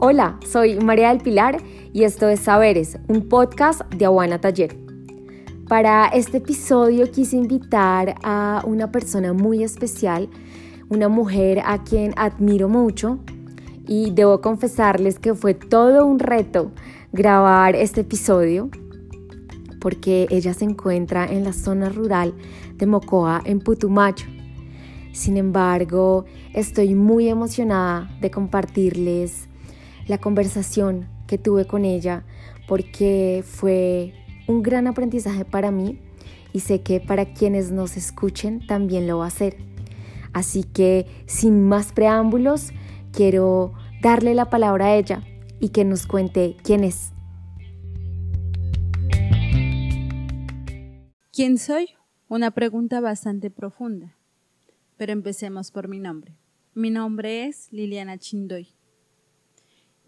Hola, soy María del Pilar y esto es Saberes, un podcast de Aguana Taller. Para este episodio quise invitar a una persona muy especial, una mujer a quien admiro mucho y debo confesarles que fue todo un reto grabar este episodio porque ella se encuentra en la zona rural de Mocoa, en Putumayo. Sin embargo, estoy muy emocionada de compartirles la conversación que tuve con ella porque fue un gran aprendizaje para mí y sé que para quienes nos escuchen también lo va a ser. Así que sin más preámbulos, quiero darle la palabra a ella y que nos cuente quién es. ¿Quién soy? Una pregunta bastante profunda. Pero empecemos por mi nombre. Mi nombre es Liliana Chindoy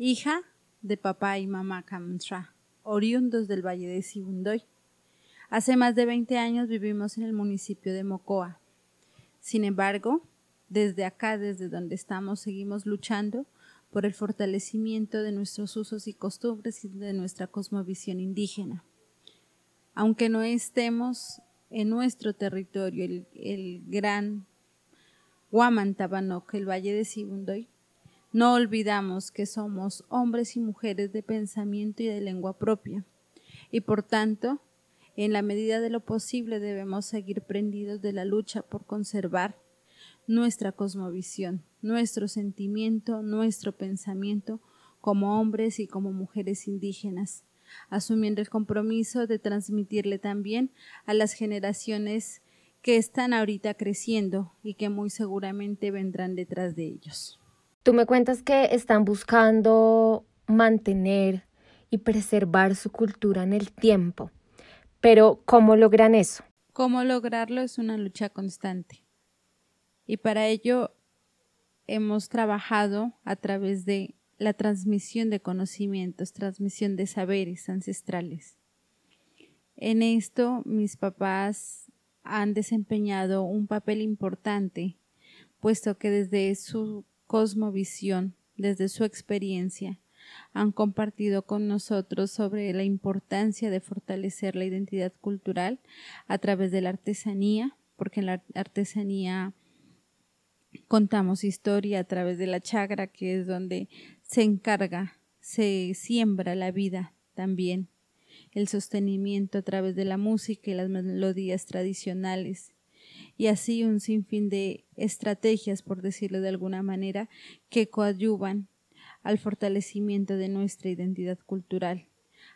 hija de papá y mamá Kamtra, oriundos del Valle de Sibundoy. Hace más de 20 años vivimos en el municipio de Mocoa. Sin embargo, desde acá, desde donde estamos, seguimos luchando por el fortalecimiento de nuestros usos y costumbres y de nuestra cosmovisión indígena. Aunque no estemos en nuestro territorio, el, el gran Huamantabanoc, el Valle de Sibundoy, no olvidamos que somos hombres y mujeres de pensamiento y de lengua propia, y por tanto, en la medida de lo posible debemos seguir prendidos de la lucha por conservar nuestra cosmovisión, nuestro sentimiento, nuestro pensamiento como hombres y como mujeres indígenas, asumiendo el compromiso de transmitirle también a las generaciones que están ahorita creciendo y que muy seguramente vendrán detrás de ellos. Tú me cuentas que están buscando mantener y preservar su cultura en el tiempo, pero ¿cómo logran eso? Cómo lograrlo es una lucha constante. Y para ello hemos trabajado a través de la transmisión de conocimientos, transmisión de saberes ancestrales. En esto mis papás han desempeñado un papel importante, puesto que desde su cosmovisión, desde su experiencia, han compartido con nosotros sobre la importancia de fortalecer la identidad cultural a través de la artesanía, porque en la artesanía contamos historia a través de la chagra, que es donde se encarga, se siembra la vida también, el sostenimiento a través de la música y las melodías tradicionales, y así un sinfín de estrategias, por decirlo de alguna manera, que coadyuvan al fortalecimiento de nuestra identidad cultural,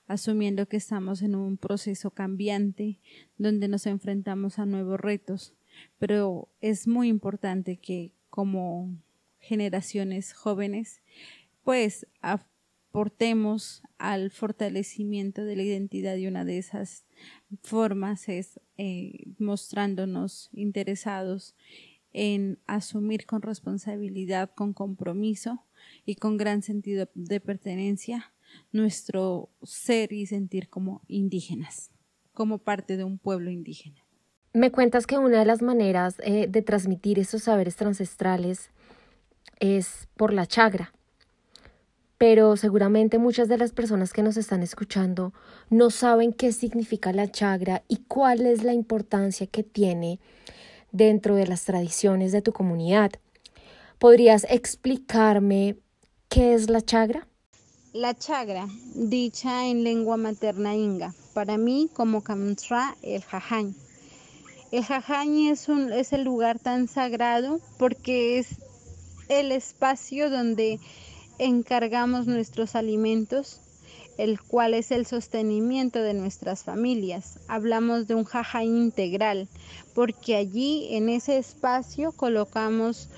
asumiendo que estamos en un proceso cambiante donde nos enfrentamos a nuevos retos, pero es muy importante que como generaciones jóvenes pues aportemos al fortalecimiento de la identidad y una de esas formas es eh, mostrándonos interesados en asumir con responsabilidad, con compromiso y con gran sentido de pertenencia nuestro ser y sentir como indígenas, como parte de un pueblo indígena. Me cuentas que una de las maneras eh, de transmitir esos saberes ancestrales es por la chagra pero seguramente muchas de las personas que nos están escuchando no saben qué significa la chagra y cuál es la importancia que tiene dentro de las tradiciones de tu comunidad. ¿Podrías explicarme qué es la chagra? La chagra, dicha en lengua materna inga, para mí como Kamtra, el jajañ. El jajañ es, un, es el lugar tan sagrado porque es el espacio donde encargamos nuestros alimentos, el cual es el sostenimiento de nuestras familias. Hablamos de un jaja integral, porque allí en ese espacio colocamos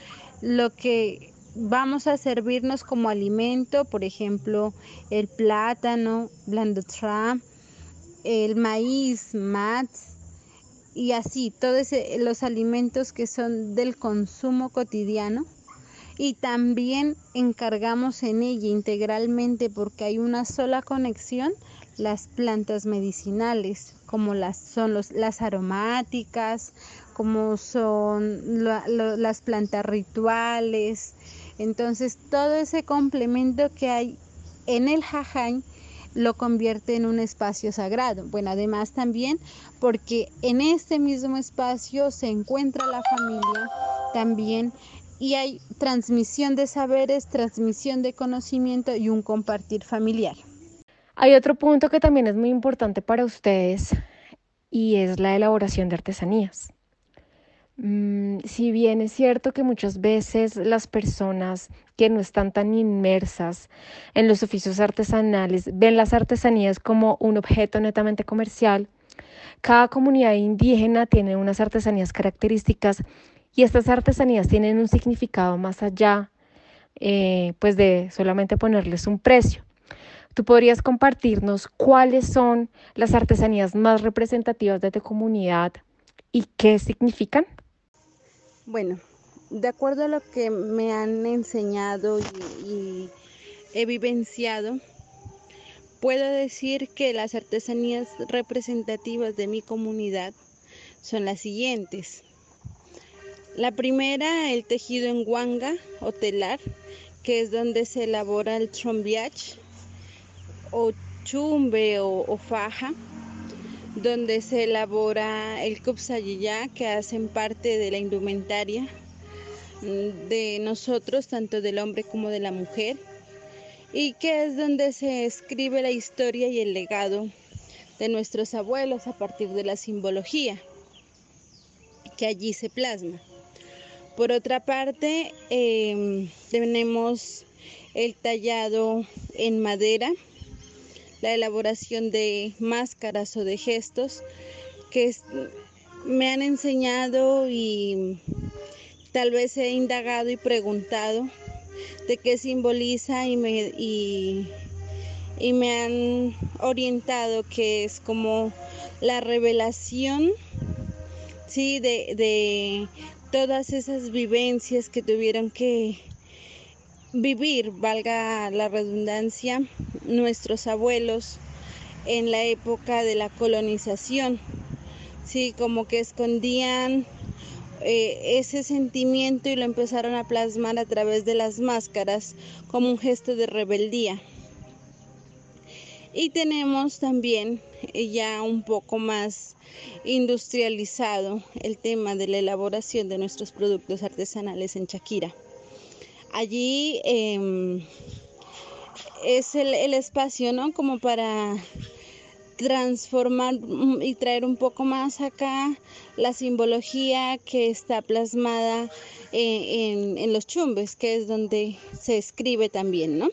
lo que vamos a servirnos como alimento, por ejemplo, el plátano, blandotra, el maíz, mats, y así, todos los alimentos que son del consumo cotidiano y también encargamos en ella integralmente porque hay una sola conexión las plantas medicinales como las son los, las aromáticas como son las plantas rituales Entonces todo ese complemento que hay en el jajay lo convierte en un espacio sagrado. Bueno, además también porque en este mismo espacio se encuentra la familia también y hay transmisión de saberes, transmisión de conocimiento y un compartir familiar. Hay otro punto que también es muy importante para ustedes y es la elaboración de artesanías. Mm, si bien es cierto que muchas veces las personas que no están tan inmersas en los oficios artesanales ven las artesanías como un objeto netamente comercial, cada comunidad indígena tiene unas artesanías características y estas artesanías tienen un significado más allá eh, pues de solamente ponerles un precio. ¿Tú podrías compartirnos cuáles son las artesanías más representativas de tu comunidad y qué significan? Bueno, de acuerdo a lo que me han enseñado y, he vivenciado, puedo decir que las artesanías representativas de mi comunidad son las siguientes. La primera, el tejido en guanga o telar, que es donde se elabora el trombiach o chumbe o, faja, donde se elabora el kupsayiyá, que hacen parte de la indumentaria mm, de nosotros, tanto del hombre como de la mujer, y que es donde se escribe la historia y el legado de nuestros abuelos a partir de la simbología que allí se plasma. Por otra parte, em, tenemos el tallado en madera, la elaboración de máscaras o de gestos que me han enseñado y tal vez he indagado y preguntado de qué simboliza y me, y, me han orientado que es como la revelación sí, de, de todas esas vivencias que tuvieron que vivir, valga la redundancia, nuestros abuelos en la época de la colonización, sí, como que escondían eh, ese sentimiento y lo empezaron a plasmar a través de las máscaras como un gesto de rebeldía. Y tenemos también eh, ya un poco más industrializado el tema de la elaboración de nuestros productos artesanales en Shakira. Allí em, es el, espacio, ¿no? Como para transformar y traer un poco más acá la simbología que está plasmada en, en, los chumbes, que es donde se escribe también, ¿no?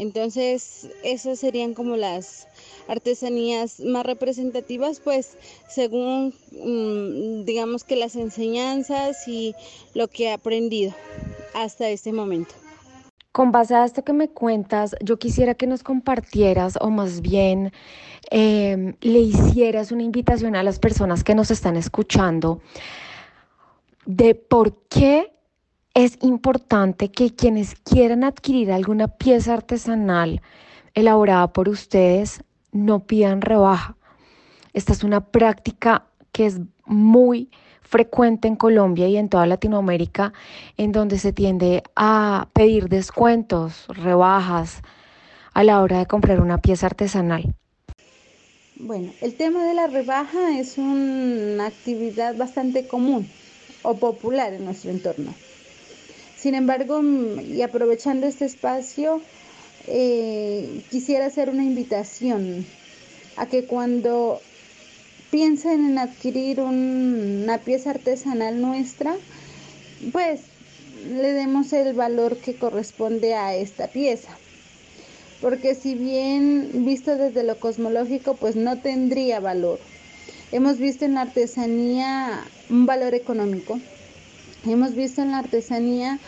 Entonces, esas serían como las artesanías más representativas, pues según, mm, digamos que las enseñanzas y lo que he aprendido hasta este momento. Con base a esto que me cuentas, yo quisiera que nos compartieras o más bien em, le hicieras una invitación a las personas que nos están escuchando de por qué es importante que quienes quieran adquirir alguna pieza artesanal elaborada por ustedes no pidan rebaja. Esta es una práctica que es muy frecuente en Colombia y en toda Latinoamérica, en donde se tiende a pedir descuentos, rebajas a la hora de comprar una pieza artesanal. Bueno, el tema de la rebaja es una actividad bastante común o popular en nuestro entorno. Sin embargo, y aprovechando este espacio, eh, quisiera hacer una invitación a que cuando piensen en adquirir una pieza artesanal nuestra, pues le demos el valor que corresponde a esta pieza. Porque si bien visto desde lo cosmológico, pues no tendría valor. Hemos visto en la artesanía un valor económico. Hemos visto en la artesanía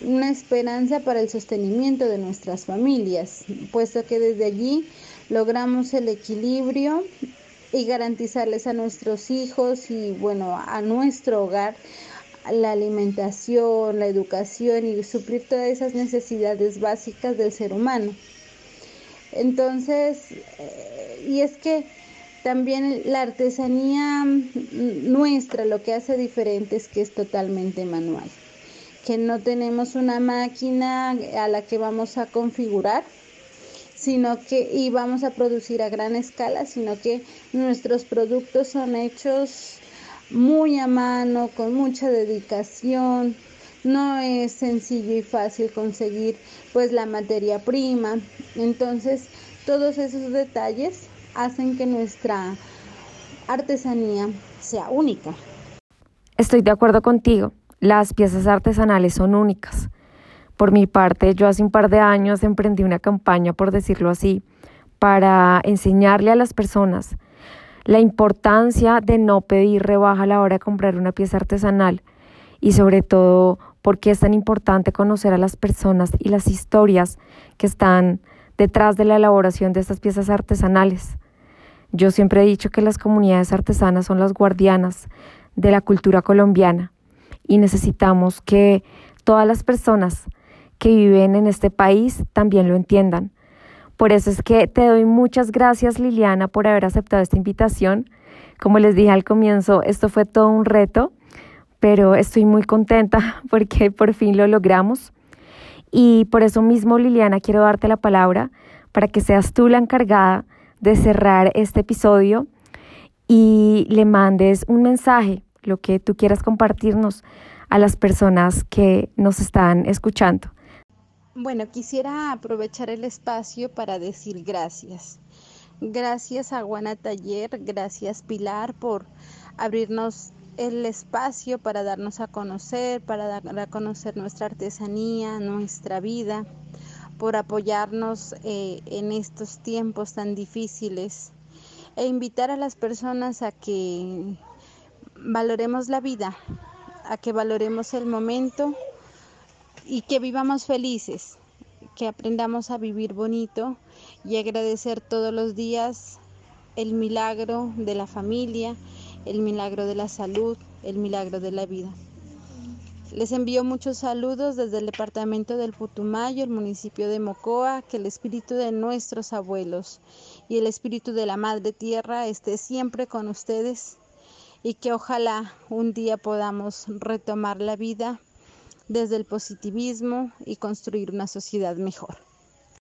una esperanza para el sostenimiento de nuestras familias, puesto que desde allí logramos el equilibrio y garantizarles a nuestros hijos y bueno, a nuestro hogar la alimentación, la educación y suplir todas esas necesidades básicas del ser humano. Entonces, eh, y es que también la artesanía nuestra lo que hace diferente es que es totalmente manual. que no tenemos una máquina a la que vamos a configurar, sino que y vamos a producir a gran escala, sino que nuestros productos son hechos muy a mano, con mucha dedicación. No es sencillo y fácil conseguir pues la materia prima. Entonces, todos esos detalles hacen que nuestra artesanía sea única. Estoy de acuerdo contigo. Las piezas artesanales son únicas. Por mi parte, yo hace un par de años emprendí una campaña, por decirlo así, para enseñarle a las personas la importancia de no pedir rebaja a la hora de comprar una pieza artesanal y sobre todo por qué es tan importante conocer a las personas y las historias que están detrás de la elaboración de estas piezas artesanales. Yo siempre he dicho que las comunidades artesanas son las guardianas de la cultura colombiana y necesitamos que todas las personas que viven en este país también lo entiendan. Por eso es que te doy muchas gracias Liliana por haber aceptado esta invitación. Como les dije al comienzo, esto fue todo un reto, pero estoy muy contenta porque por fin lo logramos. Y por eso mismo, Liliana, quiero darte la palabra para que seas tú la encargada de cerrar este episodio y le mandes un mensaje lo que tú quieras compartirnos a las personas que nos están escuchando. Bueno, quisiera aprovechar el espacio para decir gracias. Gracias a Guana Taller, gracias Pilar por abrirnos el espacio para darnos a conocer, para dar a conocer nuestra artesanía, nuestra vida, por apoyarnos eh, en estos tiempos tan difíciles e invitar a las personas a que valoremos la vida, a que valoremos el momento y que vivamos felices, que aprendamos a vivir bonito y agradecer todos los días el milagro de la familia, el milagro de la salud, el milagro de la vida. Les envío muchos saludos desde el departamento del Putumayo, el municipio de Mocoa, que el espíritu de nuestros abuelos y el espíritu de la Madre Tierra esté siempre con ustedes y que ojalá un día podamos retomar la vida desde el positivismo y construir una sociedad mejor.